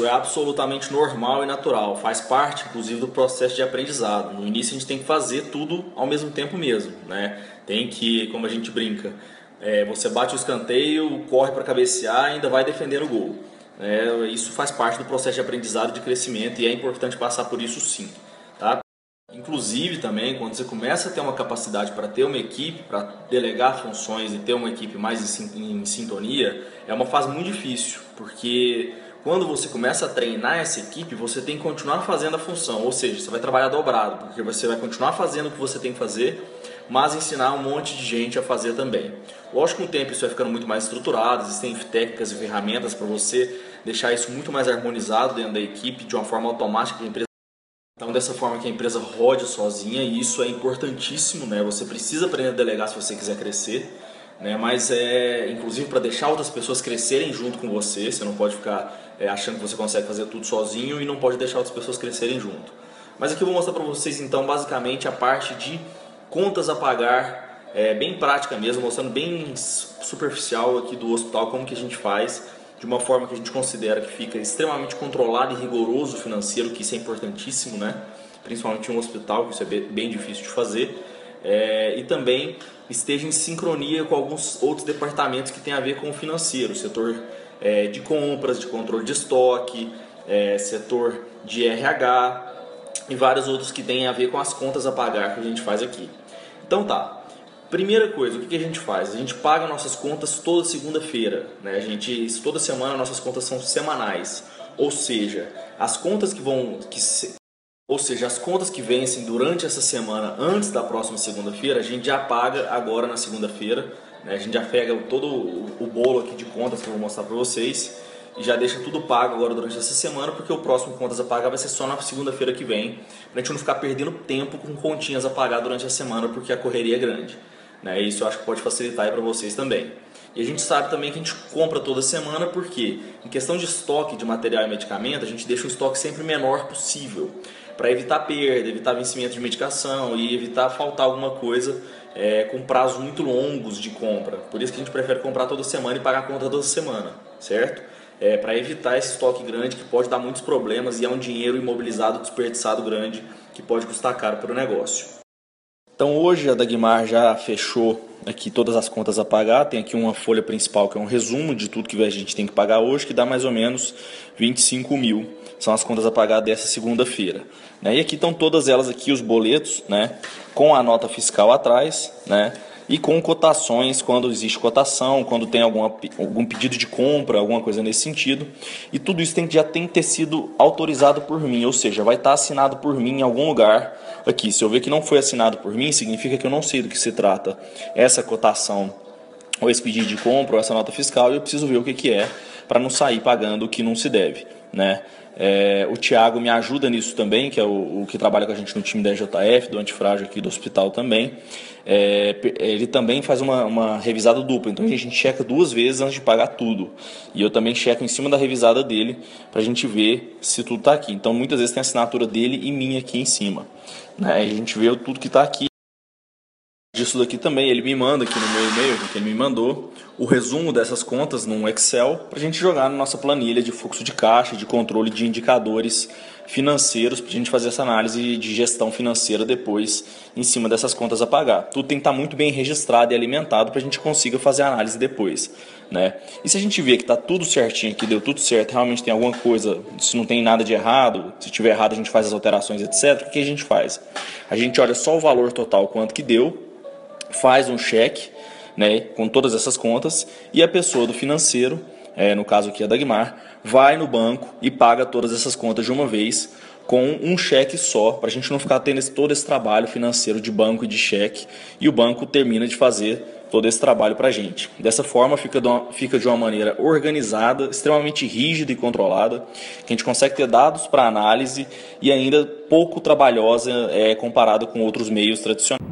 isso é absolutamente normal e natural, faz parte inclusive do processo de aprendizado. No início a gente tem que fazer tudo ao mesmo tempo mesmo, né? Tem que, como a gente brinca, é, você bate o escanteio, corre para cabecear e ainda vai defender o gol. É, isso faz parte do processo de aprendizado de crescimento e é importante passar por isso sim. Tá? Inclusive também, quando você começa a ter uma capacidade para ter uma equipe, para delegar funções e ter uma equipe mais em, sintonia, é uma fase muito difícil, porque quando você começa a treinar essa equipe, você tem que continuar fazendo a função, ou seja, você vai trabalhar dobrado, porque você vai continuar fazendo o que você tem que fazer, mas ensinar um monte de gente a fazer também. Lógico que com o tempo isso vai ficando muito mais estruturado, existem técnicas e ferramentas para você deixar isso muito mais harmonizado dentro da equipe, de uma forma automática empresa então, dessa forma que a empresa rode sozinha, e isso é importantíssimo, né? Você precisa aprender a delegar se você quiser crescer, né? Mas é, inclusive, para deixar outras pessoas crescerem junto com você, você não pode ficar é, achando que você consegue fazer tudo sozinho e não pode deixar outras pessoas crescerem junto. Mas aqui eu vou mostrar para vocês, então, basicamente a parte de contas a pagar, é, bem prática mesmo, mostrando bem superficial aqui do hospital como que a gente faz de uma forma que a gente considera que fica extremamente controlado e rigoroso financeiro, que isso é importantíssimo, né? principalmente em um hospital, que isso é bem difícil de fazer, é, e também esteja em sincronia com alguns outros departamentos que têm a ver com o financeiro, setor é, de compras, de controle de estoque, é, setor de RH e vários outros que têm a ver com as contas a pagar que a gente faz aqui. Então tá, Primeira coisa, o que a gente faz? A gente paga nossas contas toda segunda-feira. Né? A gente, toda semana nossas contas são semanais. Ou seja, as contas que vão. Que ou seja, as contas que vencem durante essa semana, antes da próxima segunda-feira, a gente já paga agora na segunda-feira. Né? A gente já pega todo o bolo aqui de contas que eu vou mostrar para vocês e já deixa tudo pago agora durante essa semana, porque o próximo contas a pagar vai ser só na segunda-feira que vem, pra gente não ficar perdendo tempo com continhas a pagar durante a semana, porque a correria é grande. Né? Isso eu acho que pode facilitar para vocês também. E a gente sabe também que a gente compra toda semana porque, em questão de estoque de material e medicamento, a gente deixa o estoque sempre menor possível para evitar perda, evitar vencimento de medicação e evitar faltar alguma coisa é, com prazos muito longos de compra. Por isso que a gente prefere comprar toda semana e pagar a conta toda semana, certo? É, para evitar esse estoque grande que pode dar muitos problemas e é um dinheiro imobilizado, desperdiçado grande que pode custar caro para o negócio. Então hoje a Dagmar já fechou aqui todas as contas a pagar, tem aqui uma folha principal que é um resumo de tudo que a gente tem que pagar hoje, que dá mais ou menos 25 mil. São as contas a pagar dessa segunda-feira. Né? E aqui estão todas elas aqui, os boletos, né? com a nota fiscal atrás, né? e com cotações quando existe cotação, quando tem alguma, algum pedido de compra, alguma coisa nesse sentido. E tudo isso tem, já tem que ter sido autorizado por mim, ou seja, vai estar assinado por mim em algum lugar aqui. Se eu ver que não foi assinado por mim, significa que eu não sei do que se trata essa cotação ou esse pedido de compra ou essa nota fiscal e eu preciso ver o que, que é para não sair pagando o que não se deve. Né? É, o Tiago me ajuda nisso também, que é o, o, que trabalha com a gente no time da JF, do antifrágil aqui do hospital também. É, ele também faz uma, uma, revisada dupla, então a gente checa duas vezes antes de pagar tudo. E eu também checo em cima da revisada dele para a gente ver se tudo está aqui. Então muitas vezes tem a assinatura dele e minha aqui em cima. Né? A gente vê tudo que está aqui disso daqui também, ele me manda aqui no meu e-mail, que ele me mandou, o resumo dessas contas num Excel para a gente jogar na nossa planilha de fluxo de caixa, de controle de indicadores financeiros, para a gente fazer essa análise de gestão financeira depois em cima dessas contas a pagar. Tudo tem que estar tá muito bem registrado e alimentado para a gente consiga fazer a análise depois. Né? E se a gente vê que está tudo certinho, que deu tudo certo, realmente tem alguma coisa, se não tem nada de errado, se tiver errado a gente faz as alterações, etc., o que a gente faz? A gente olha só o valor total, quanto que deu, faz um cheque né, com todas essas contas e a pessoa do financeiro, é, no caso aqui a Dagmar, vai no banco e paga todas essas contas de uma vez com um cheque só, para a gente não ficar tendo esse, todo esse trabalho financeiro de banco e de cheque e o banco termina de fazer todo esse trabalho para a gente. Dessa forma fica de, uma, fica de uma maneira organizada, extremamente rígida e controlada, que a gente consegue ter dados para análise e ainda pouco trabalhosa é, comparado com outros meios tradicionais.